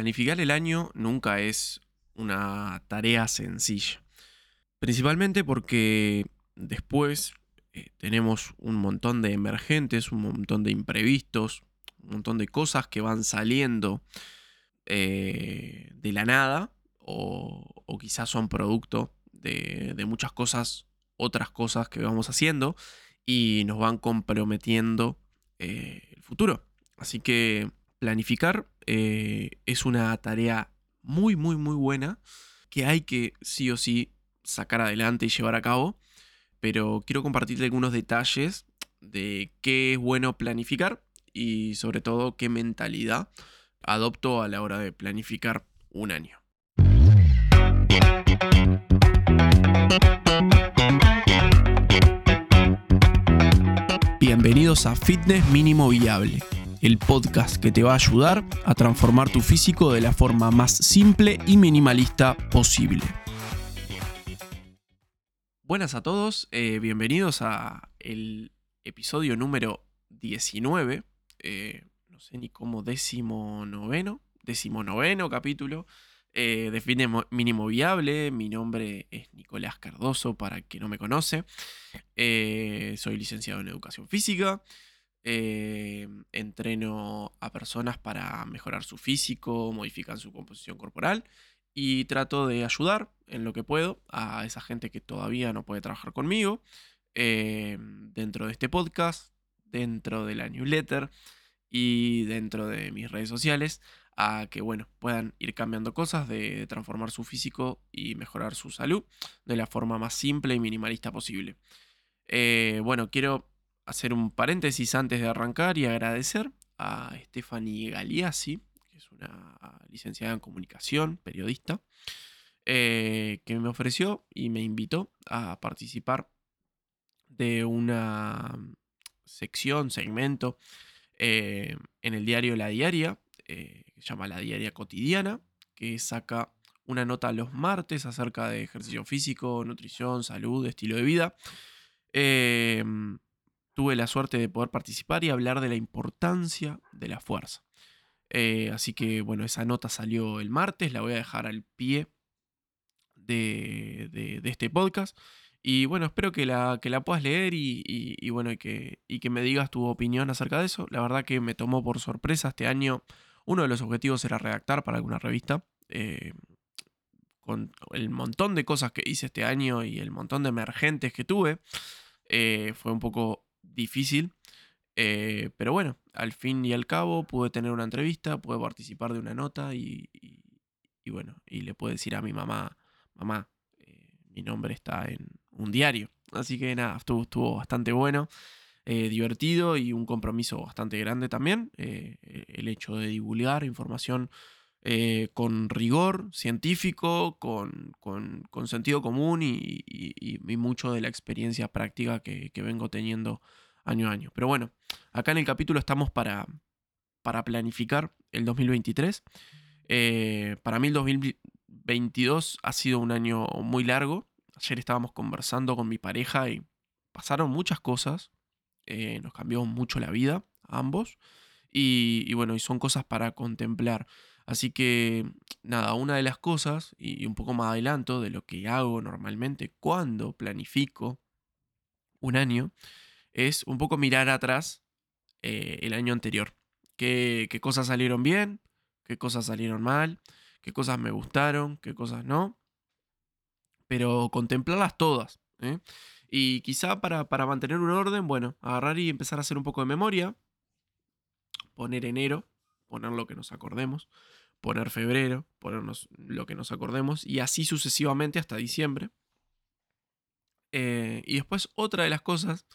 Planificar el año nunca es una tarea sencilla. Principalmente porque después eh, tenemos un montón de emergentes, un montón de imprevistos, un montón de cosas que van saliendo eh, de la nada o, quizás son producto de, muchas cosas, otras cosas que vamos haciendo y nos van comprometiendo eh, el futuro. Así que planificar es una tarea muy, muy, muy buena que hay que sí o sí sacar adelante y llevar a cabo pero quiero compartirte algunos detalles de qué es bueno planificar y sobre todo qué mentalidad adopto a la hora de planificar un año. Bienvenidos a Fitness Mínimo Viable, el podcast que te va a ayudar a transformar tu físico de la forma más simple y minimalista posible. Buenas a todos, eh, bienvenidos a el episodio número 19, eh, no sé ni cómo décimo noveno, décimo noveno capítulo eh, de Fitness Mínimo Viable. Mi nombre es Nicolás Cardoso, para quien no me conoce. soy licenciado en Educación Física. Entreno a personas para mejorar su físico, modificar su composición corporal y trato de ayudar en lo que puedo a esa gente que todavía no puede trabajar conmigo eh, dentro de este podcast, dentro de la newsletter y dentro de mis redes sociales a que bueno puedan ir cambiando cosas de transformar su físico y mejorar su salud de la forma más simple y minimalista posible. Eh, bueno, quiero hacer un paréntesis antes de arrancar y agradecer a Stephanie Galiassi es una licenciada en comunicación, periodista, eh, que me ofreció y me invitó a participar de una sección, segmento eh, en el diario La Diaria, eh, que se llama La Diaria Cotidiana, que saca una nota los martes acerca de ejercicio físico, nutrición, salud, estilo de vida. Tuve la suerte de poder participar y hablar de la importancia de la fuerza. Eh, así que bueno, esa nota salió el martes, la voy a dejar al pie de, este podcast. Y bueno, espero que la, que la puedas leer y, bueno, que, y que me digas tu opinión acerca de eso. La verdad que me tomó por sorpresa este año. Uno de los objetivos era redactar para alguna revista. Eh, con el montón de cosas que hice este año y el montón de emergentes que tuve, eh, fue un poco difícil. Eh, pero bueno, al fin y al cabo pude tener una entrevista, pude participar de una nota y, bueno, y le puedo decir a mi mamá, mamá, eh, mi nombre está en un diario. Así que nada, estuvo, estuvo bastante bueno, eh, divertido y un compromiso bastante grande también. el hecho de divulgar información con rigor científico, con, sentido común y, mucho de la experiencia práctica que, que vengo teniendo año a año. Pero bueno, acá en el capítulo estamos para, para planificar el 2023. Eh, para mí el 2022 ha sido un año muy largo. Ayer estábamos conversando con mi pareja y pasaron muchas cosas. Eh, nos cambió mucho la vida a ambos. Y, bueno, y son cosas para contemplar. Así que nada, una de las cosas, y un poco más adelanto de lo que hago normalmente cuando planifico un año, es un poco mirar atrás eh, el año anterior. ¿Qué, cosas salieron bien? ¿Qué cosas salieron mal? ¿Qué cosas me gustaron? ¿Qué cosas no? Pero contemplarlas todas. ¿eh? Y quizá para, para mantener un orden, bueno, agarrar y empezar a hacer un poco de memoria. Poner enero, poner lo que nos acordemos. Poner febrero, ponernos lo que nos acordemos. Y así sucesivamente hasta diciembre. Eh, y después otra de las cosas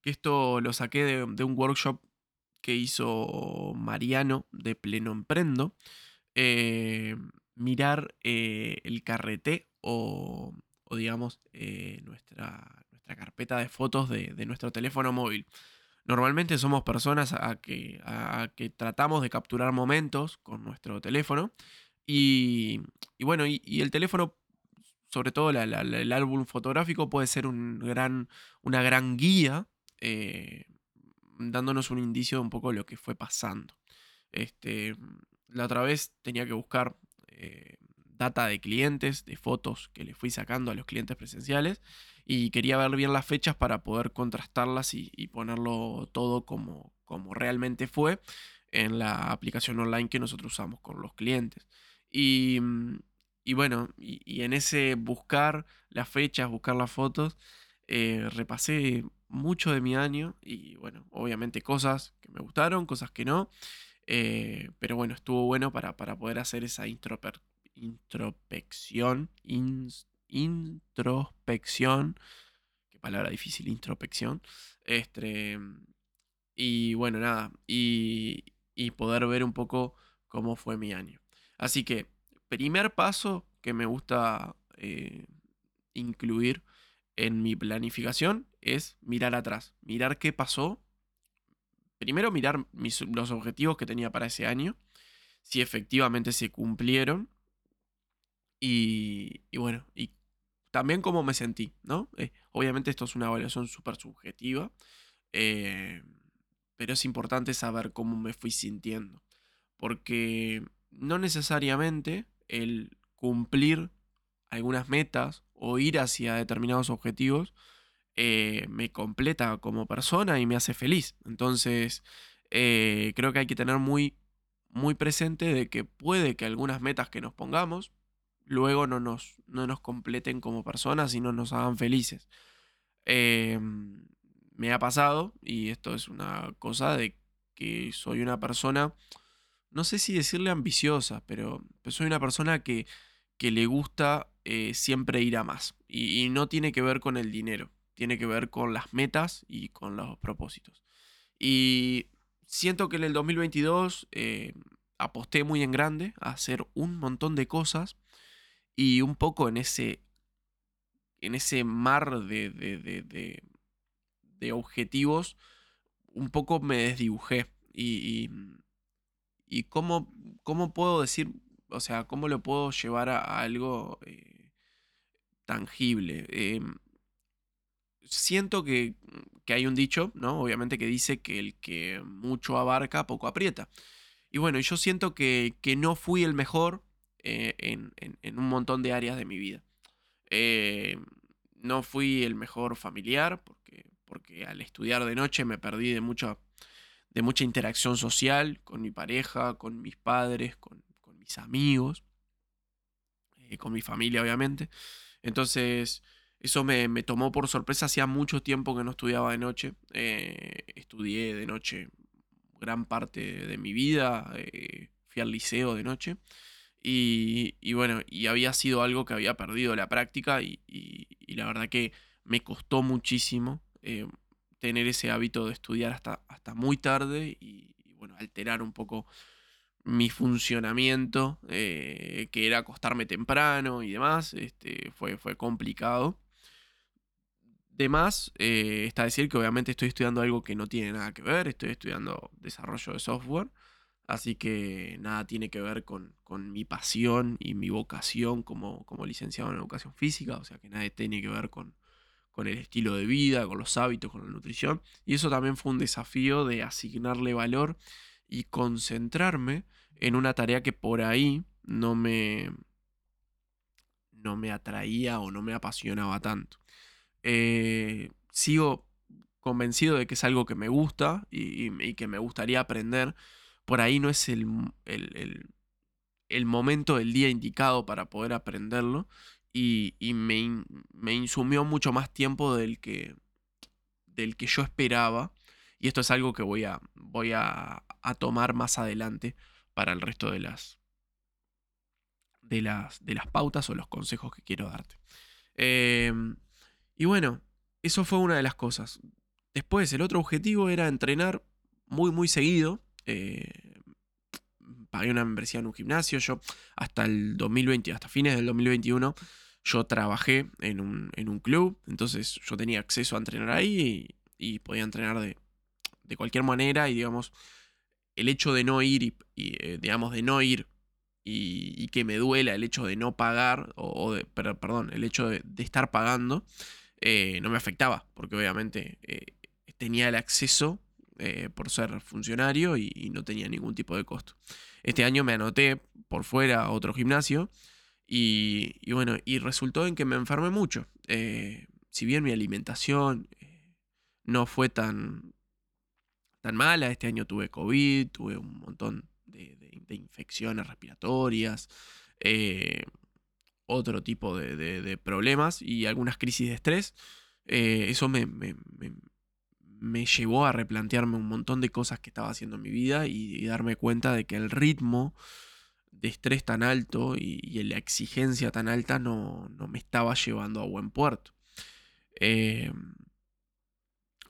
que esto lo saqué de, un workshop que hizo Mariano de Pleno Emprendo. Eh, mirar eh, el carrete o, digamos, nuestra, nuestra, carpeta de fotos de, nuestro teléfono móvil. Normalmente somos personas a que, que tratamos de capturar momentos con nuestro teléfono. Y, bueno, y, el teléfono sobre todo el álbum fotográfico puede ser un gran, una gran guía eh, dándonos un indicio de un poco de lo que fue pasando. Este, la otra vez tenía que buscar eh, data de clientes, de fotos que le fui sacando a los clientes presenciales y quería ver bien las fechas para poder contrastarlas y, ponerlo todo como, como realmente fue en la aplicación online que nosotros usamos con los clientes. Y, mm, bueno, y, en ese buscar las fechas, buscar las fotos, eh, repasé mucho de mi año y bueno, obviamente cosas que me gustaron, cosas que no. Eh, pero bueno, estuvo bueno para, poder hacer esa introspección. introspección. Qué palabra difícil, introspección. Este, y bueno, nada. Y, poder ver un poco cómo fue mi año. Así que, primer paso que me gusta eh, incluir en mi planificación es mirar atrás, mirar qué pasó. Primero mirar los objetivos que tenía para ese año, si efectivamente se cumplieron. Y, bueno, y también cómo me sentí, ¿no? Eh, obviamente esto es una evaluación súper subjetiva, eh, pero es importante saber cómo me fui sintiendo. Porque no necesariamente el cumplir algunas metas o ir hacia determinados objetivos eh, me completa como persona y me hace feliz. Entonces, creo que hay que tener muy, muy presente de que puede que algunas metas que nos pongamos luego no nos, no nos completen como personas y no nos hagan felices. Em, me ha pasado, y esto es una cosa de que soy una persona, no sé si decirle ambiciosa, pero, soy una persona que, que le gusta eh, siempre ir a más. Y, no tiene que ver con el dinero, tiene que ver con las metas y con los propósitos. Y siento que en el 2022 eh, aposté muy en grande a hacer un montón de cosas y un poco en ese, en ese mar de, de, de, objetivos, un poco me desdibujé. Y, y, cómo, cómo, puedo decir, o sea, cómo lo puedo llevar a, algo eh, tangible. Em, siento que, que, hay un dicho, ¿no? Obviamente que dice que el que mucho abarca, poco aprieta. Y bueno, yo siento que, que no fui el mejor eh, en, un montón de áreas de mi vida. Eh, no fui el mejor familiar, porque, porque al estudiar de noche me perdí de mucha, de mucha interacción social con mi pareja, con mis padres, con, con mis amigos, eh, con mi familia obviamente. Entonces, eso me, me, tomó por sorpresa. Hacía mucho tiempo que no estudiaba de noche. estudié de noche gran parte de mi vida. fui al liceo de noche. Y, bueno, y había sido algo que había perdido la práctica y, la verdad que me costó muchísimo eh, tener ese hábito de estudiar hasta, hasta muy tarde y, bueno, alterar un poco mi funcionamiento, eh, que era acostarme temprano y demás, este, fue, fue complicado. De más, eh, está decir que obviamente estoy estudiando algo que no tiene nada que ver, estoy estudiando desarrollo de software. Así que nada tiene que ver con, mi pasión y mi vocación como, como, licenciado en educación física, o sea que nada tiene que ver con, con, el estilo de vida, con los hábitos, con la nutrición. Y eso también fue un desafío de asignarle valor y concentrarme en una tarea que por ahí no me, no me atraía o no me apasionaba tanto. Eh, sigo convencido de que es algo que me gusta y que me gustaría aprender por ahí no es el, el, momento del día indicado para poder aprenderlo y, me, insumió mucho más tiempo del que, del que yo esperaba y esto es algo que voy a, voy a, tomar más adelante para el resto de las, de las, de las pautas o los consejos que quiero darte. Em, y bueno, eso fue una de las cosas. Después, el otro objetivo era entrenar muy, muy seguido. Eh, pagué una membresía en un gimnasio. Yo hasta el 2020, hasta fines del 2021, yo trabajé en un, club. Entonces yo tenía acceso a entrenar ahí y, podía entrenar de, cualquier manera. Y digamos, el hecho de no ir y, eh, digamos, de no ir y, que me duela el hecho de no pagar, o, de, perdón, el hecho de, estar pagando, eh, no me afectaba, porque obviamente tenía el acceso eh, por ser funcionario y, no tenía ningún tipo de costo. Este año me anoté por fuera a otro gimnasio y, bueno, y resultó en que me enfermé mucho. Eh, si bien mi alimentación eh, no fue tan, tan mala, este año tuve COVID, tuve un montón de, infecciones respiratorias, otro tipo de, problemas y algunas crisis de estrés. eso me, me llevó a replantearme un montón de cosas que estaba haciendo en mi vida y, darme cuenta de que el ritmo de estrés tan alto y, la exigencia tan alta no, me estaba llevando a buen puerto. Em,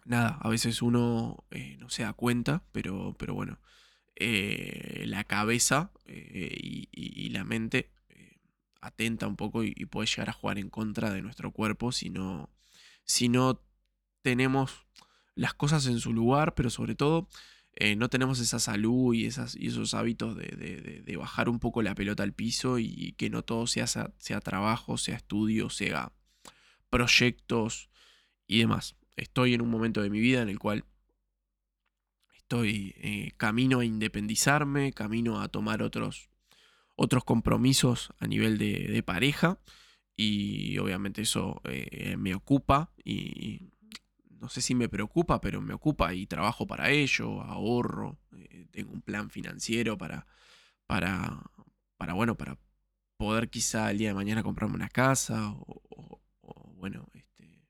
nada, a veces uno eh, no se da cuenta, pero, pero bueno, eh, la cabeza eh, y, la mente atenta un poco y, puede llegar a jugar en contra de nuestro cuerpo si no, si no tenemos las cosas en su lugar, pero sobre todo eh, no tenemos esa salud y, y esos hábitos de, bajar un poco la pelota al piso y que no todo sea, trabajo, sea estudio, sea proyectos y demás. Estoy en un momento de mi vida en el cual estoy eh, camino a independizarme, camino a tomar otros, otros compromisos a nivel de, pareja y obviamente eso eh, me ocupa y no sé si me preocupa, pero me ocupa y trabajo para ello, ahorro, eh, tengo un plan financiero para, para, para, bueno, para poder quizá el día de mañana comprarme una casa o, bueno, este,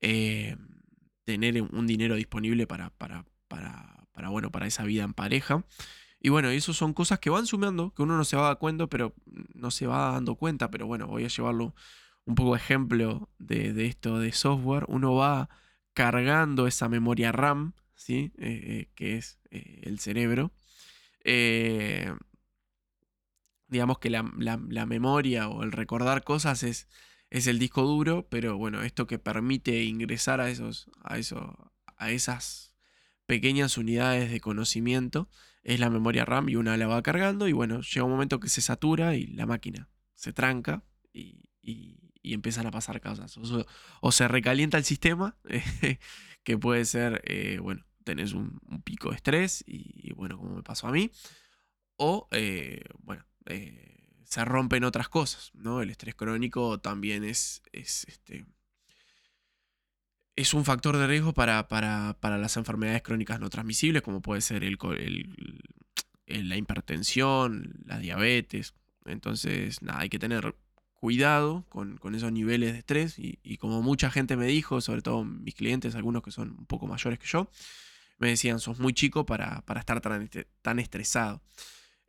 eh, tener un dinero disponible para, para, para, para, bueno, para esa vida en pareja. Y bueno, eso son cosas que van sumando, que uno no se va dando cuenta, pero no se va dando cuenta, pero bueno, voy a llevarlo un poco ejemplo de, de esto de software. Uno va cargando esa memoria RAM, ¿sí? Eh, eh, que es eh, el cerebro. digamos que la, memoria o el recordar cosas es, es, el disco duro, pero bueno, esto que permite ingresar a, esos, a, eso, a esas pequeñas unidades de conocimiento es la memoria RAM y una la va cargando y bueno, llega un momento que se satura y la máquina se tranca y empiezan a pasar cosas. O, se recalienta el sistema, que puede ser, eh, bueno, tenés un, pico de estrés y, bueno, como me pasó a mí, o, eh, bueno, eh, se rompen otras cosas, ¿no? El estrés crónico también es, es este, es un factor de riesgo para, para, las enfermedades crónicas no transmisibles, como puede ser el, la hipertensión, la diabetes. Entonces, nada, hay que tener cuidado con, esos niveles de estrés y, como mucha gente me dijo, sobre todo mis clientes, algunos que son un poco mayores que yo, me decían, sos muy chico para, estar tan, tan estresado.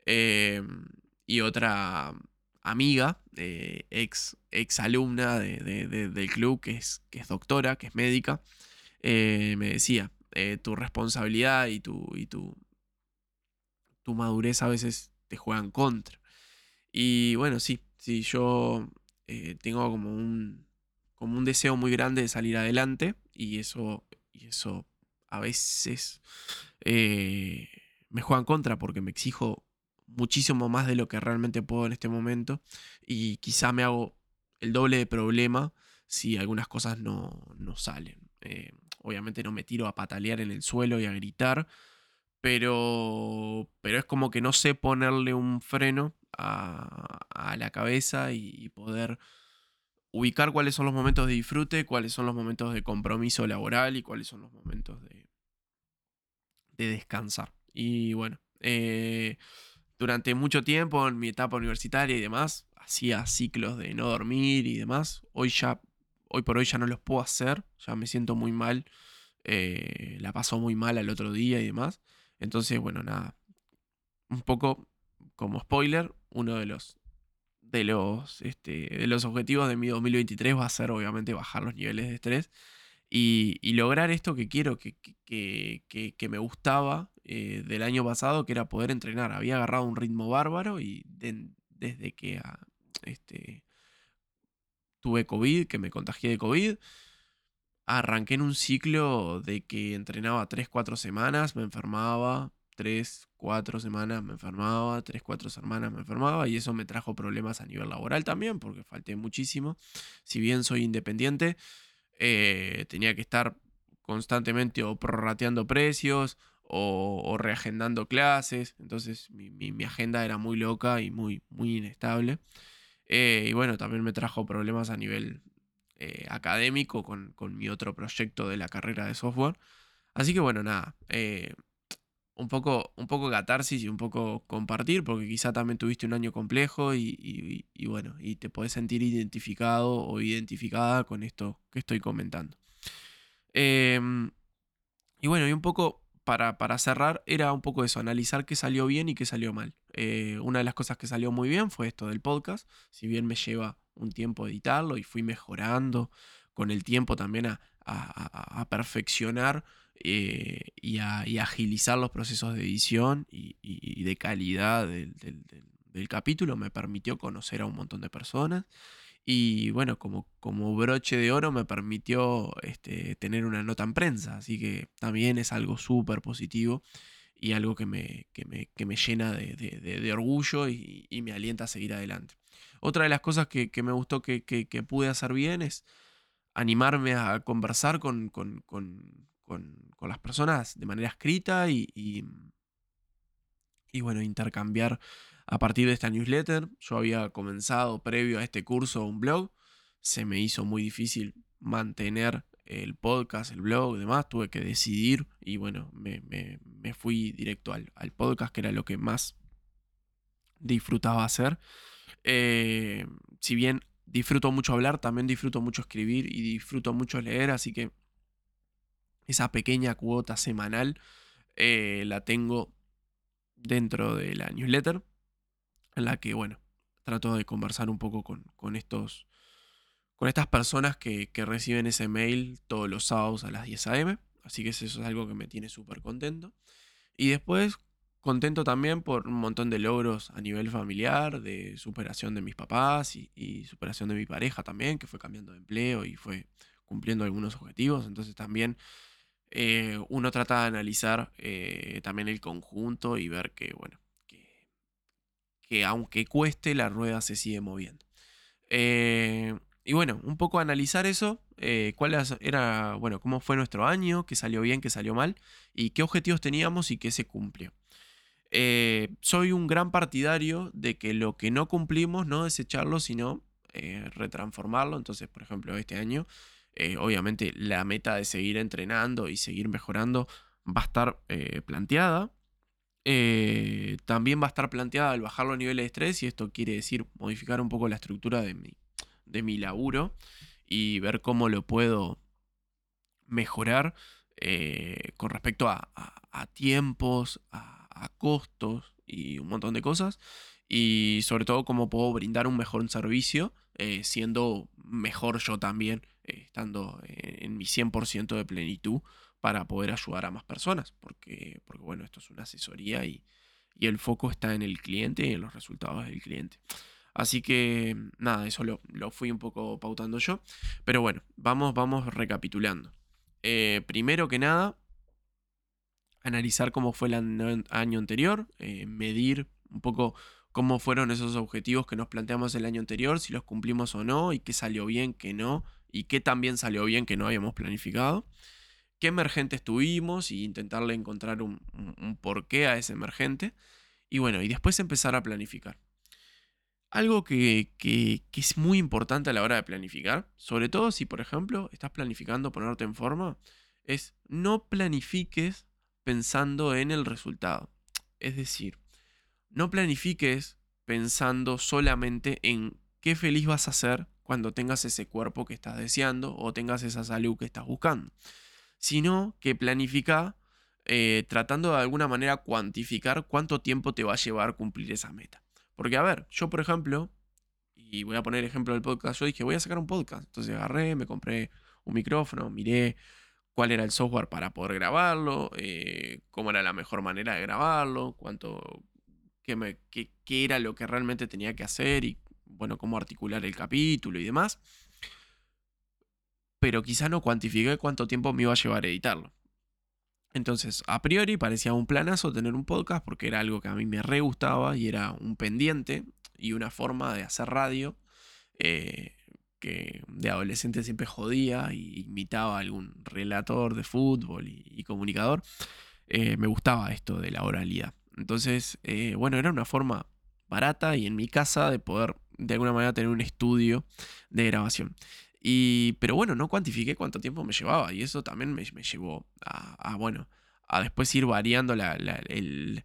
Em, y otra amiga, eh, ex, ex alumna del club, que es, que es doctora, que es médica, eh, me decía, eh, tu responsabilidad y, tu, y tu, tu madurez a veces te juegan contra. Y bueno, sí, Sí, yo eh, tengo como un, como un deseo muy grande de salir adelante y eso, y eso a veces eh, me juega en contra porque me exijo muchísimo más de lo que realmente puedo en este momento y quizá me hago el doble de problema si algunas cosas no, salen. Eh, obviamente no me tiro a patalear en el suelo y a gritar, pero, pero es como que no sé ponerle un freno a, la cabeza y, poder ubicar cuáles son los momentos de disfrute, cuáles son los momentos de compromiso laboral y cuáles son los momentos de, de descansar. Y bueno, eh, durante mucho tiempo en mi etapa universitaria y demás, hacía ciclos de no dormir y demás. Hoy ya, hoy por hoy ya no los puedo hacer, ya me siento muy mal, eh, la paso muy mal al otro día y demás. Entonces, bueno, nada, un poco como spoiler, uno de los, de los, este, de los objetivos de mi 2023 va a ser obviamente bajar los niveles de estrés y, lograr esto que quiero, que, que, me gustaba eh, del año pasado, que era poder entrenar. Había agarrado un ritmo bárbaro y desde que ah, este, tuve COVID, que me contagié de COVID, arranqué en un ciclo de que entrenaba 3-4 semanas, me enfermaba, tres, cuatro semanas me enfermaba, tres, cuatro semanas me enfermaba y eso me trajo problemas a nivel laboral también porque falté muchísimo. Si bien soy independiente, eh, tenía que estar constantemente o prorrateando precios o, reagendando clases. Entonces mi, agenda era muy loca y muy, muy inestable. Eh, y bueno, también me trajo problemas a nivel eh, académico con, mi otro proyecto de la carrera de software. Así que bueno, nada. Eh, un poco, un poco catarsis y un poco compartir, porque quizá también tuviste un año complejo y, bueno, y te podés sentir identificado o identificada con esto que estoy comentando. Em, y bueno, y un poco para, para, cerrar, era un poco eso, analizar qué salió bien y qué salió mal. Eh, una de las cosas que salió muy bien fue esto del podcast, si bien me lleva un tiempo editarlo y fui mejorando con el tiempo también a, a perfeccionar eh, y, a, agilizar los procesos de edición y, de calidad del, capítulo me permitió conocer a un montón de personas. Y bueno, como, como broche de oro me permitió este, tener una nota en prensa. Así que también es algo súper positivo y algo que me, me, me llena de, orgullo y, me alienta a seguir adelante. Otra de las cosas que, me gustó que, pude hacer bien es animarme a conversar con, con, las personas de manera escrita y, y, bueno, intercambiar a partir de esta newsletter. Yo había comenzado previo a este curso un blog, se me hizo muy difícil mantener el podcast, el blog y demás, tuve que decidir y bueno, me, fui directo al, podcast, que era lo que más disfrutaba hacer. Eh, si bien disfruto mucho hablar, también disfruto mucho escribir y disfruto mucho leer, así que esa pequeña cuota semanal eh, la tengo dentro de la newsletter, en la que, bueno, trato de conversar un poco con, estos, con estas personas que, reciben ese mail todos los sábados a las 10 a.m. Así que eso es algo que me tiene súper contento. Y después, contento también por un montón de logros a nivel familiar, de superación de mis papás y, superación de mi pareja también, que fue cambiando de empleo y fue cumpliendo algunos objetivos. Entonces también eh, uno trata de analizar eh, también el conjunto y ver que, bueno, que, aunque cueste, la rueda se sigue moviendo. Eh, y bueno, un poco analizar eso, cuál era, bueno, cómo fue nuestro año, qué salió bien, qué salió mal, y qué objetivos teníamos y qué se cumplió. Soy un gran partidario de que lo que no cumplimos, no desecharlo, sino retransformarlo. Entonces, por ejemplo, este año eh, obviamente la meta de seguir entrenando y seguir mejorando va a estar eh, planteada. Eh, también va a estar planteada al bajar los niveles de estrés y esto quiere decir modificar un poco la estructura de mi, de mi laburo y ver cómo lo puedo mejorar con respecto a, tiempos, a, costos y un montón de cosas. Y sobre todo cómo puedo brindar un mejor servicio siendo mejor yo también estando en mi 100% de plenitud para poder ayudar a más personas, porque, porque bueno, esto es una asesoría y, el foco está en el cliente y en los resultados del cliente. Así que nada, eso lo, fui un poco pautando yo. Pero bueno, vamos, vamos recapitulando. Eh, primero que nada, analizar cómo fue el año anterior, eh, medir un poco cómo fueron esos objetivos que nos planteamos el año anterior, si los cumplimos o no, y qué salió bien, qué no, y qué también salió bien que no habíamos planificado, qué emergentes tuvimos y intentarle encontrar un, porqué a ese emergente, y bueno, y después empezar a planificar. Algo que, es muy importante a la hora de planificar, sobre todo si por ejemplo estás planificando ponerte en forma, es no planifiques pensando en el resultado. Es decir, no planifiques pensando solamente en qué feliz vas a ser cuando tengas ese cuerpo que estás deseando o tengas esa salud que estás buscando, sino que planifica eh, tratando de alguna manera cuantificar cuánto tiempo te va a llevar cumplir esa meta. Porque a ver, yo por ejemplo, y voy a poner ejemplo del podcast, yo dije voy a sacar un podcast, entonces agarré, me compré un micrófono, miré cuál era el software para poder grabarlo, eh, cómo era la mejor manera de grabarlo, cuánto, qué, me, era lo que realmente tenía que hacer y bueno, cómo articular el capítulo y demás. Pero quizá no cuantifiqué cuánto tiempo me iba a llevar a editarlo. Entonces, a priori parecía un planazo tener un podcast porque era algo que a mí me re gustaba y era un pendiente y una forma de hacer radio. Eh, que de adolescente siempre jodía y imitaba a algún relator de fútbol y, comunicador, eh, me gustaba esto de la oralidad. Entonces, eh, bueno, era una forma barata y en mi casa de poder de alguna manera tener un estudio de grabación. Y, pero bueno, no cuantifiqué cuánto tiempo me llevaba y eso también me, llevó a, bueno, a después ir variando el,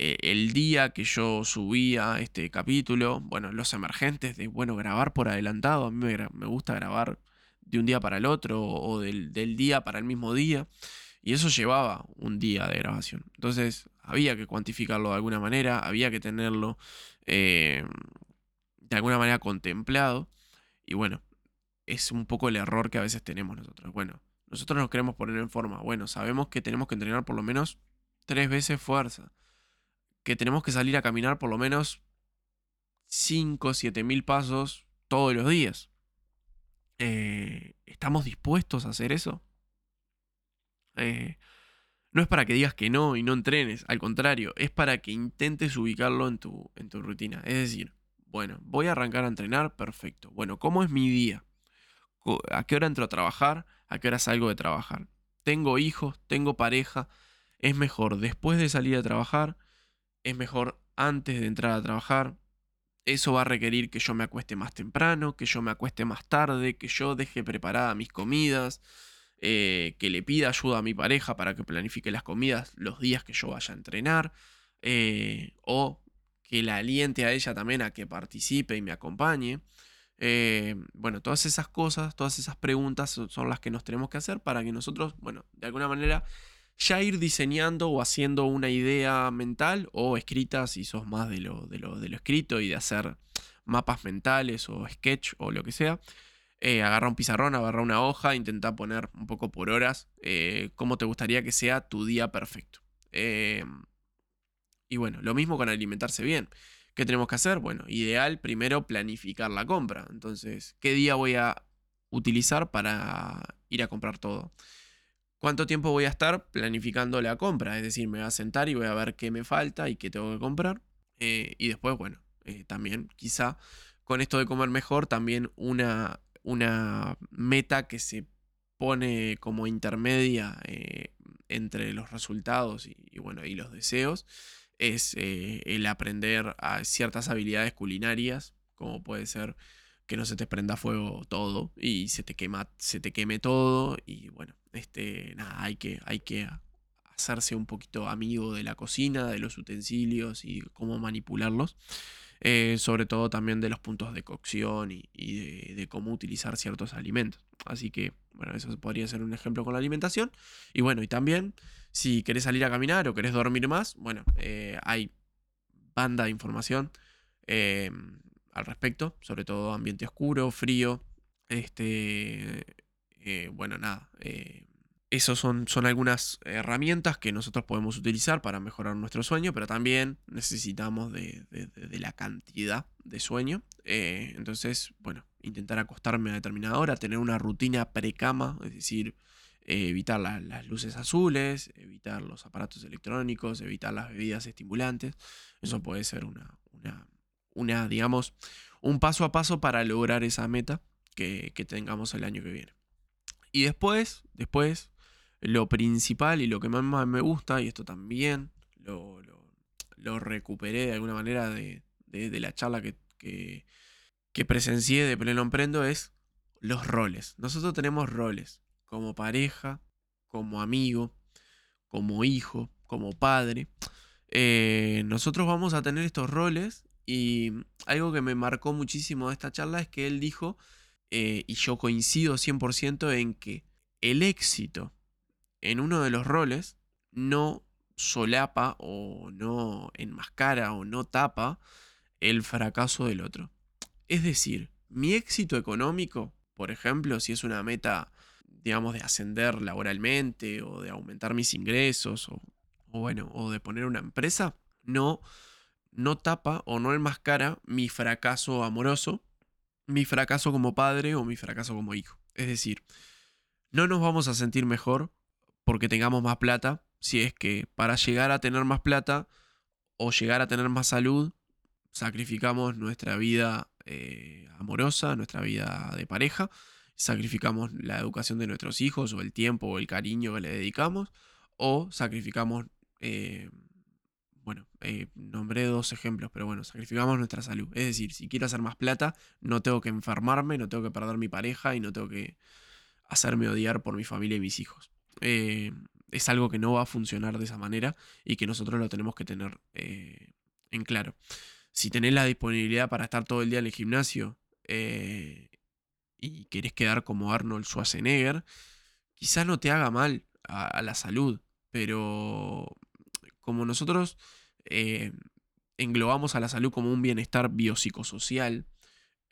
eh, el día que yo subía este capítulo, bueno, los emergentes de, bueno, grabar por adelantado, a mí me, gusta grabar de un día para el otro o del, día para el mismo día, y eso llevaba un día de grabación. Entonces, había que cuantificarlo de alguna manera, había que tenerlo eh, de alguna manera contemplado, y bueno, es un poco el error que a veces tenemos nosotros. Bueno, nosotros nos queremos poner en forma, bueno, sabemos que tenemos que entrenar por lo menos tres veces fuerza que tenemos que salir a caminar por lo menos 5, 7 mil pasos todos los días. Eh, ¿Estamos dispuestos a hacer eso? Eh, no es para que digas que no y no entrenes, al contrario, es para que intentes ubicarlo en tu, en tu rutina. Es decir, bueno, voy a arrancar a entrenar, perfecto. Bueno, ¿cómo es mi día? ¿A qué hora entro a trabajar? ¿A qué hora salgo de trabajar? ¿Tengo hijos? ¿Tengo pareja? ¿Es mejor después de salir a trabajar? Es mejor antes de entrar a trabajar. Eso va a requerir que yo me acueste más temprano, que yo me acueste más tarde, que yo deje preparadas mis comidas, eh, que le pida ayuda a mi pareja para que planifique las comidas los días que yo vaya a entrenar, eh, o que la aliente a ella también a que participe y me acompañe. Eh, bueno, todas esas cosas, todas esas preguntas son las que nos tenemos que hacer para que nosotros, bueno, de alguna manera ya ir diseñando o haciendo una idea mental o escrita si sos más de lo, de lo, de lo escrito y de hacer mapas mentales o sketch o lo que sea. Eh, agarra un pizarrón, agarra una hoja, intenta poner un poco por horas eh, cómo te gustaría que sea tu día perfecto. Eh, y bueno, lo mismo con alimentarse bien. ¿Qué tenemos que hacer? Bueno, ideal primero planificar la compra. Entonces, ¿qué día voy a utilizar para ir a comprar todo? Cuánto tiempo voy a estar planificando la compra. Es decir, me voy a sentar y voy a ver qué me falta y qué tengo que comprar. Eh, y después, bueno, eh, también quizá con esto de comer mejor, también una, una meta que se pone como intermedia eh, entre los resultados y, bueno, y los deseos es el aprender a ciertas habilidades culinarias, como puede ser que no se te prenda fuego todo y se te quema, se te queme todo y bueno, este, nada, hay que, hay que hacerse un poquito amigo de la cocina, de los utensilios y cómo manipularlos. Eh, sobre todo también de los puntos de cocción y, de, cómo utilizar ciertos alimentos. Así que, bueno, eso podría ser un ejemplo con la alimentación. Y bueno, y también, si querés salir a caminar o querés dormir más, bueno, eh, hay banda de información eh, al respecto, sobre todo ambiente oscuro, frío, este, bueno, nada, esas son, son algunas herramientas que nosotros podemos utilizar para mejorar nuestro sueño, pero también necesitamos de, la cantidad de sueño. Eh, entonces, bueno, intentar acostarme a determinada hora, tener una rutina precama, es decir, eh, evitar las luces azules, evitar los aparatos electrónicos, evitar las bebidas estimulantes. Eso puede ser una, una, digamos, un paso a paso para lograr esa meta que, que tengamos el año que viene. Y después, después, lo principal y lo que más me gusta, y esto también lo, recuperé de alguna manera de, la charla que, que, presencié de Pleno Emprendo, es los roles. Nosotros tenemos roles como pareja, como amigo, como hijo, como padre. Eh, nosotros vamos a tener estos roles y algo que me marcó muchísimo de esta charla es que él dijo, eh, y yo coincido 100% en que el éxito en uno de los roles no solapa o no enmascara o no tapa el fracaso del otro. Es decir, mi éxito económico, por ejemplo, si es una meta, digamos, de ascender laboralmente o de aumentar mis ingresos o, bueno, o de poner una empresa, no, no tapa o no enmascara mi fracaso amoroso, mi fracaso como padre o mi fracaso como hijo. Es decir, no nos vamos a sentir mejor porque tengamos más plata, si es que para llegar a tener más plata o llegar a tener más salud, sacrificamos nuestra vida eh, amorosa, nuestra vida de pareja, sacrificamos la educación de nuestros hijos o el tiempo o el cariño que le dedicamos, o sacrificamos, eh, bueno, eh, nombré dos ejemplos, pero bueno, sacrificamos nuestra salud. Es decir, si quiero hacer más plata, no tengo que enfermarme, no tengo que perder mi pareja y no tengo que hacerme odiar por mi familia y mis hijos. es algo que no va a funcionar de esa manera y que nosotros lo tenemos que tener en claro si tenés la disponibilidad para estar todo el día en el gimnasio eh, y querés quedar como Arnold Schwarzenegger, quizás no te haga mal a, la salud, pero como nosotros eh, englobamos a la salud como un bienestar biopsicosocial,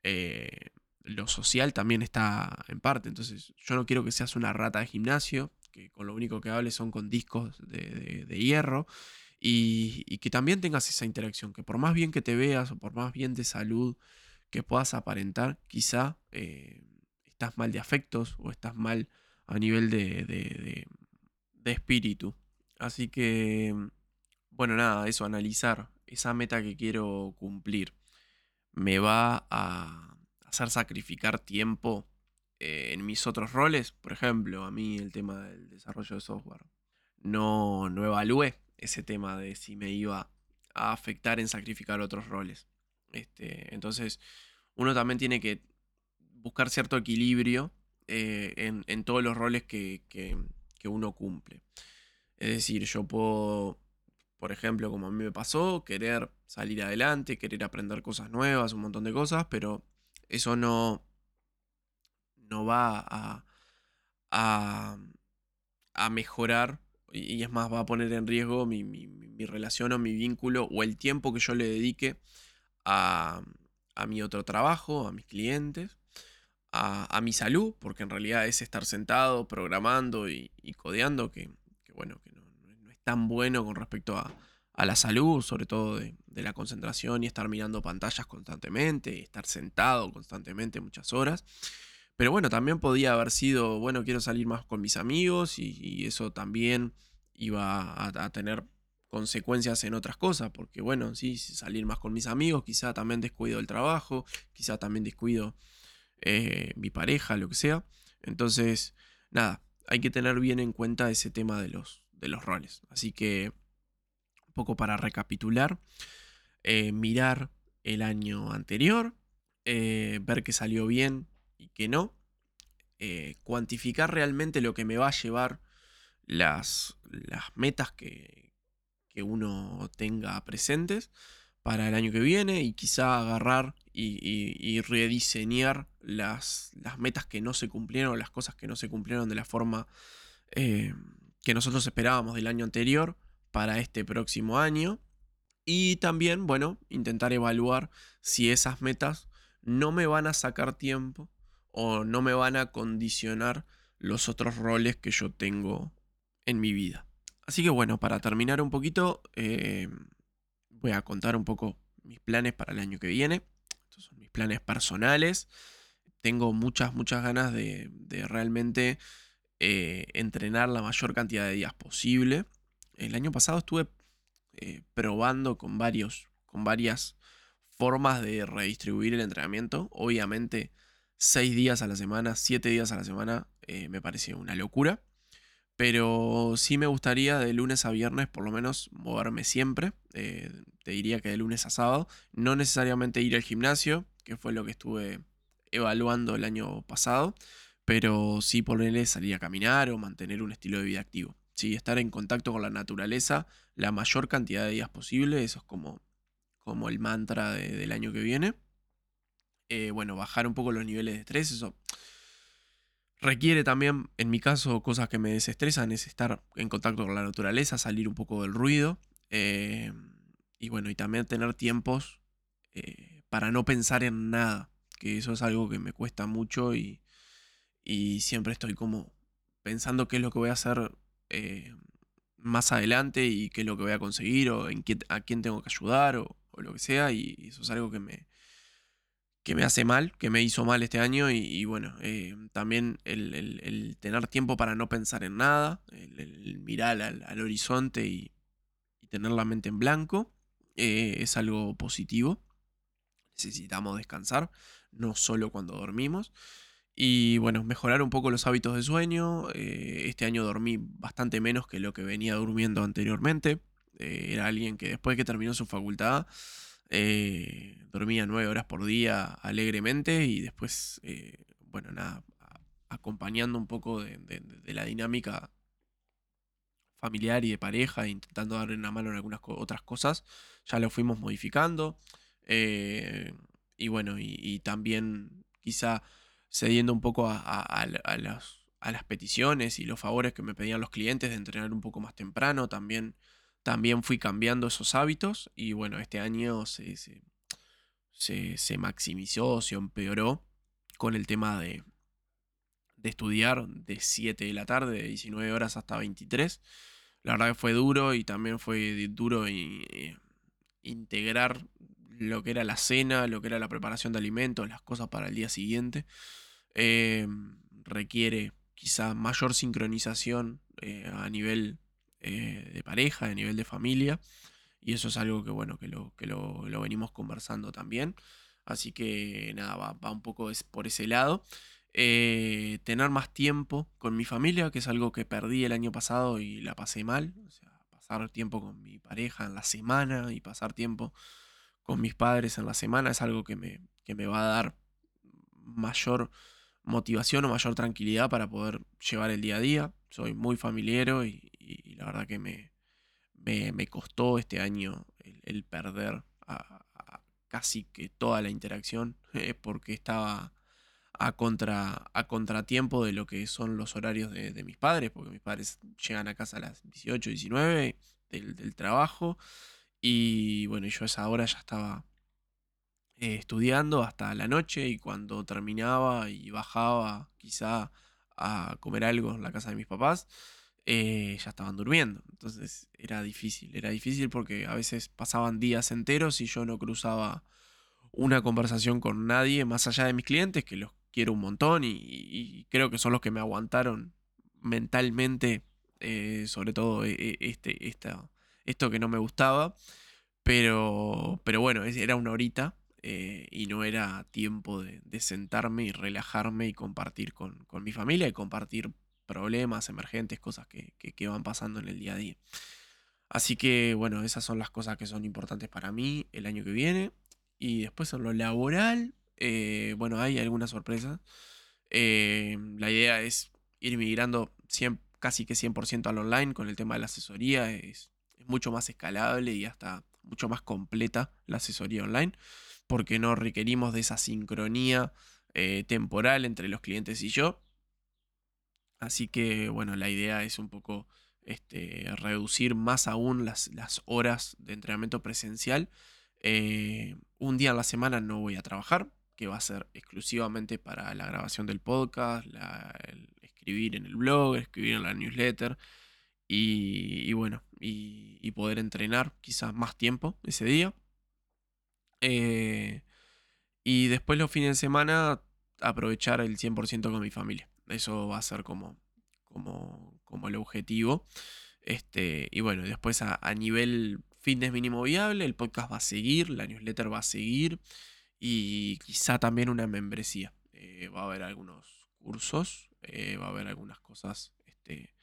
eh, lo social también está en parte. Entonces, yo no quiero que seas una rata de gimnasio, que con lo único que hables son con discos de hierro, y, que también tengas esa interacción, que por más bien que te veas o por más bien de salud que puedas aparentar, quizá eh, estás mal de afectos o estás mal a nivel de, de, espíritu. Así que, bueno, nada, eso, analizar esa meta que quiero cumplir. ¿Me va a hacer sacrificar tiempo eh, en mis otros roles? Por ejemplo, a mí el tema del desarrollo de software. No, no evalué ese tema de si me iba a afectar en sacrificar otros roles. Este, entonces, uno también tiene que buscar cierto equilibrio eh, en, todos los roles que, uno cumple. Es decir, yo puedo, por ejemplo, como a mí me pasó, querer salir adelante, querer aprender cosas nuevas, un montón de cosas, pero eso no, no va a, a, a mejorar y es más, va a poner en riesgo mi, relación o mi vínculo o el tiempo que yo le dedique a, mi otro trabajo, a mis clientes, a, mi salud, porque en realidad es estar sentado, programando y, codeando, que, bueno, que no, es tan bueno con respecto a, la salud, sobre todo de, la concentración y estar mirando pantallas constantemente, estar sentado constantemente muchas horas. Pero bueno, también podía haber sido, bueno, quiero salir más con mis amigos y, eso también iba a, tener consecuencias en otras cosas, porque bueno, sí, salir más con mis amigos, quizá también descuido el trabajo, quizá también descuido eh, mi pareja, lo que sea. Entonces, nada, hay que tener bien en cuenta ese tema de los, de los roles. Así que, un poco para recapitular, eh, mirar el año anterior, eh, ver que salió bien, y que no. Eh, cuantificar realmente lo que me va a llevar las, las metas que, que, uno tenga presentes para el año que viene y quizá agarrar y, rediseñar las, las, metas que no se cumplieron, las cosas que no se cumplieron de la forma que nosotros esperábamos del año anterior para este próximo año. Y también, bueno, intentar evaluar si esas metas no me van a sacar tiempo o no me van a condicionar los otros roles que yo tengo en mi vida. Así que bueno, para terminar un poquito, eh, voy a contar un poco mis planes para el año que viene. Estos son mis planes personales. Tengo muchas, muchas ganas de, realmente eh, entrenar la mayor cantidad de días posible. El año pasado estuve eh, probando con, varios, con varias formas de redistribuir el entrenamiento. Obviamente seis días a la semana, siete días a la semana, eh, me parece una locura. Pero sí me gustaría de lunes a viernes por lo menos moverme siempre. Te diría que de lunes a sábado. No necesariamente ir al gimnasio, que fue lo que estuve evaluando el año pasado. Pero sí ponerle salir a caminar o mantener un estilo de vida activo. Sí, estar en contacto con la naturaleza la mayor cantidad de días posible. Eso es como, como el mantra del año que viene. Eh, bueno, bajar un poco los niveles de estrés, eso requiere también, en mi caso, cosas que me desestresan, es estar en contacto con la naturaleza, salir un poco del ruido, eh, y bueno, y también tener tiempos eh, para no pensar en nada, que eso es algo que me cuesta mucho y, y siempre estoy como pensando qué es lo que voy a hacer más adelante y qué es lo que voy a conseguir o en a quién tengo que ayudar o, lo que sea, y eso es algo que me, que me hace mal, que me hizo mal este año y, bueno, eh, también el, tener tiempo para no pensar en nada, el, mirar al, horizonte y, tener la mente en blanco, eh, es algo positivo. necesitamos descansar, no solo cuando dormimos. Y bueno, mejorar un poco los hábitos de sueño. Eh, este año dormí bastante menos que lo que venía durmiendo anteriormente. Eh, era alguien que después que terminó su facultad eh, dormía nueve horas por día alegremente y después, bueno, nada, acompañando un poco de, la dinámica familiar y de pareja, intentando darle una mano en algunas otras cosas, ya lo fuimos modificando. y bueno, y también quizá cediendo un poco a, las, peticiones y los favores que me pedían los clientes de entrenar un poco más temprano. También, también fui cambiando esos hábitos y bueno, este año se, se, maximizó, se empeoró con el tema de, de estudiar de 7 de la tarde, de 19 horas hasta 23. La verdad que fue duro y también fue duro eh, integrar lo que era la cena, lo que era la preparación de alimentos, las cosas para el día siguiente. Em, requiere quizá mayor sincronización eh, a nivel eh, de pareja, a nivel de familia. Y eso es algo que bueno, que lo, que lo, venimos conversando también. Así que nada, va, un poco por ese lado. Eh, tener más tiempo con mi familia, que es algo que perdí el año pasado y la pasé mal. O sea, pasar tiempo con mi pareja en la semana y pasar tiempo con mis padres en la semana es algo que me, que me va a dar mayor motivación o mayor tranquilidad para poder llevar el día a día. Soy muy familiero y, la verdad que me, me, costó este año el, perder casi que toda la interacción eh, porque estaba a, contra, a contratiempo de lo que son los horarios de, mis padres, porque mis padres llegan a casa a las 18, 19 del, del trabajo y bueno, yo a esa hora ya estaba eh, estudiando hasta la noche y cuando terminaba y bajaba quizá a comer algo en la casa de mis papás, eh, ya estaban durmiendo. Entonces era difícil, era difícil porque a veces pasaban días enteros y yo no cruzaba una conversación con nadie más allá de mis clientes, que los quiero un montón y, creo que son los que me aguantaron mentalmente, eh, sobre todo este, esto que no me gustaba. Pero, pero bueno, era una horita eh, y no era tiempo de, sentarme y relajarme y compartir con, mi familia y compartir problemas emergentes, cosas que, van pasando en el día a día. Así que bueno, esas son las cosas que son importantes para mí el año que viene. Y después en lo laboral, eh, bueno, hay algunas sorpresas. Eh, la idea es ir migrando casi que 100% al online con el tema de la asesoría. Es, es mucho más escalable y hasta mucho más completa la asesoría online porque no requerimos de esa sincronía eh, temporal entre los clientes y yo. Así que bueno, la idea es un poco este, reducir más aún las, horas de entrenamiento presencial. Eh, un día a la semana no voy a trabajar, que va a ser exclusivamente para la grabación del podcast, escribir en el blog, escribir en la newsletter y, bueno, y poder entrenar quizás más tiempo ese día. Eh, y después los fines de semana aprovechar el 100% con mi familia. Eso va a ser como, como, como el objetivo. Este, y bueno, después a, nivel fitness mínimo viable, el podcast va a seguir, la newsletter va a seguir y quizá también una membresía. Eh, va a haber algunos cursos, eh, va a haber algunas cosas este,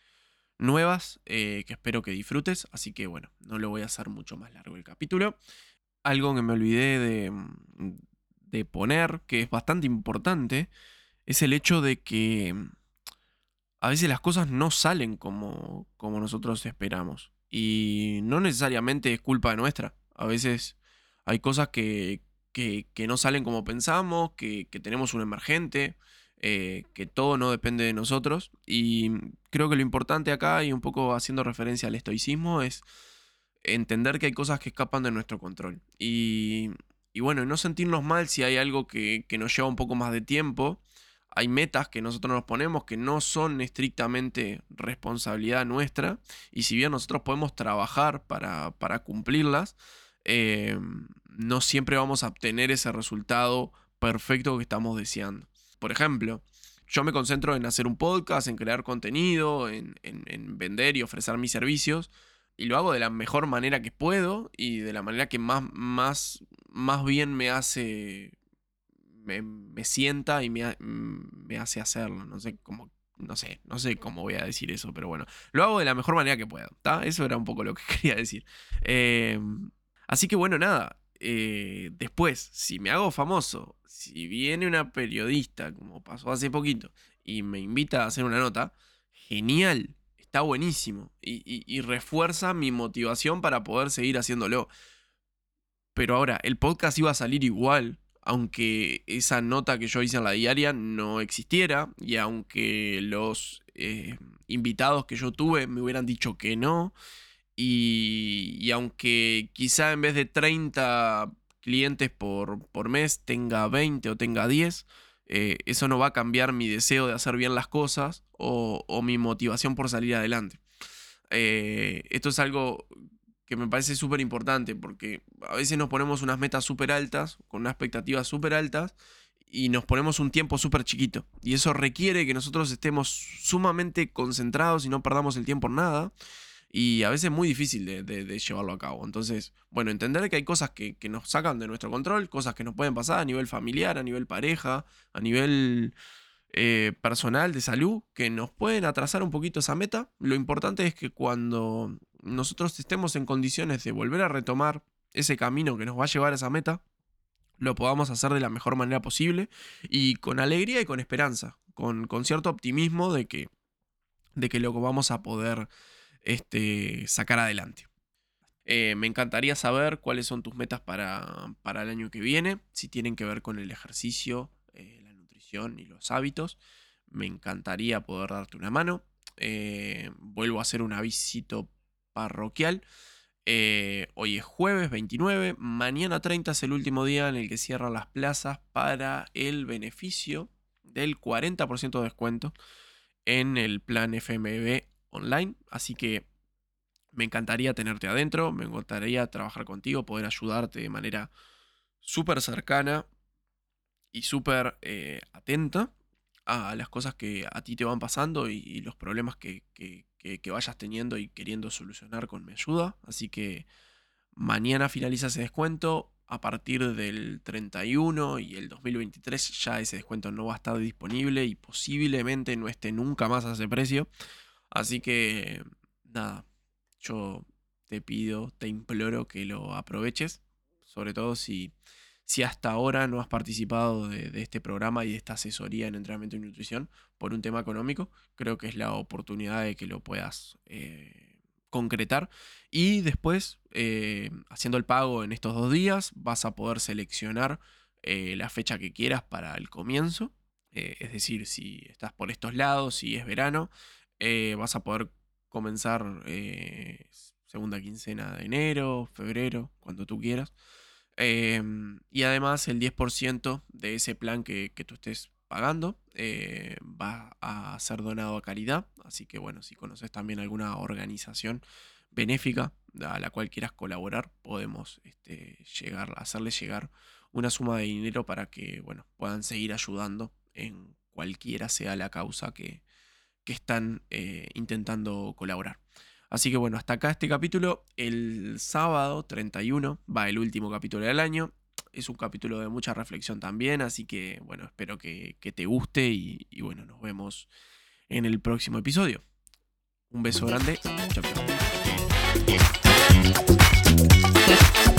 nuevas que espero que disfrutes. Así que bueno, no lo voy a hacer mucho más largo el capítulo algo que me olvidé mm, de, poner, que es bastante importante, es el hecho de que mm, a veces las cosas no salen como, como nosotros esperamos. Y no necesariamente es culpa nuestra. A veces hay cosas que, que, no salen como pensamos, que, tenemos un emergente, eh, que todo no depende de nosotros. Y creo que lo importante acá, y un poco haciendo referencia al estoicismo, es entender que hay cosas que escapan de nuestro control. Y, y bueno, no sentirnos mal si hay algo que, nos lleva un poco más de tiempo. Hay metas que nosotros nos ponemos que no son estrictamente responsabilidad nuestra. Y si bien nosotros podemos trabajar para, para cumplirlas, eh, no siempre vamos a obtener ese resultado perfecto que estamos deseando. Por ejemplo, yo me concentro en hacer un podcast, en crear contenido, en, en vender y ofrecer mis servicios y lo hago de la mejor manera que puedo y de la manera que más, más, más bien me hace, me, sienta y me, me, hace hacerlo. No sé cómo, no sé, no sé cómo voy a decir eso, pero bueno, lo hago de la mejor manera que pueda. Eso era un poco lo que quería decir. Em, así que bueno, nada. Eh, después, si me hago famoso, si viene una periodista, como pasó hace poquito, y me invita a hacer una nota, genial, está buenísimo. Y, refuerza mi motivación para poder seguir haciéndolo. Pero ahora, el podcast iba a salir igual, aunque esa nota que yo hice en la diaria no existiera, y aunque los eh, invitados que yo tuve me hubieran dicho que no, y, y aunque quizá en vez de 30 clientes por, por mes tenga 20 o tenga 10, eh, eso no va a cambiar mi deseo de hacer bien las cosas o, mi motivación por salir adelante. Eh, esto es algo que me parece súper importante porque a veces nos ponemos unas metas súper altas, con unas expectativas súper altas y nos ponemos un tiempo súper chiquito. Y eso requiere que nosotros estemos sumamente concentrados y no perdamos el tiempo en nada y a veces es muy difícil de, llevarlo a cabo. Entonces, bueno, entender que hay cosas que, nos sacan de nuestro control, cosas que nos pueden pasar a nivel familiar, a nivel pareja, a nivel eh, personal, de salud, que nos pueden atrasar un poquito esa meta. Lo importante es que cuando nosotros estemos en condiciones de volver a retomar ese camino que nos va a llevar a esa meta, lo podamos hacer de la mejor manera posible y con alegría y con esperanza, con, con cierto optimismo de que, de que lo vamos a poder este, sacar adelante. Eh, me encantaría saber cuáles son tus metas para, el año que viene, si tienen que ver con el ejercicio, eh, la nutrición y los hábitos. Me encantaría poder darte una mano. Eh, vuelvo a hacer un avisito parroquial. hoy es jueves 29, mañana 30 es el último día en el que cierran las plazas para el beneficio del 40% de descuento en el plan FMB online. Así que me encantaría tenerte adentro, me encantaría trabajar contigo, poder ayudarte de manera súper cercana y súper eh, atenta a las cosas que a ti te van pasando y, los problemas que, vayas teniendo y queriendo solucionar con mi ayuda. Así que mañana finaliza ese descuento. A partir del 31 y el 2023 ya ese descuento no va a estar disponible y posiblemente no esté nunca más a ese precio. Así que, nada, yo te pido, te imploro que lo aproveches, sobre todo si, si hasta ahora no has participado de, este programa y de esta asesoría en entrenamiento y nutrición por un tema económico, creo que es la oportunidad de que lo puedas eh, concretar. Y después, eh, haciendo el pago en estos dos días, vas a poder seleccionar eh, la fecha que quieras para el comienzo. es decir, si estás por estos lados, si es verano, eh, vas a poder comenzar eh, segunda quincena de enero, febrero, cuando tú quieras. Em, y además el 10% de ese plan que, tú estés pagando eh, va a ser donado a caridad. Así que bueno, si conoces también alguna organización benéfica a la cual quieras colaborar, podemos este, llegar, hacerle llegar una suma de dinero para que bueno, puedan seguir ayudando en cualquiera sea la causa que, que están eh, intentando colaborar. Así que bueno, hasta acá este capítulo. El sábado 31 va el último capítulo del año. Es un capítulo de mucha reflexión también, así que bueno, espero que, te guste y, y bueno, nos vemos en el próximo episodio. Un beso grande. Chao, chao.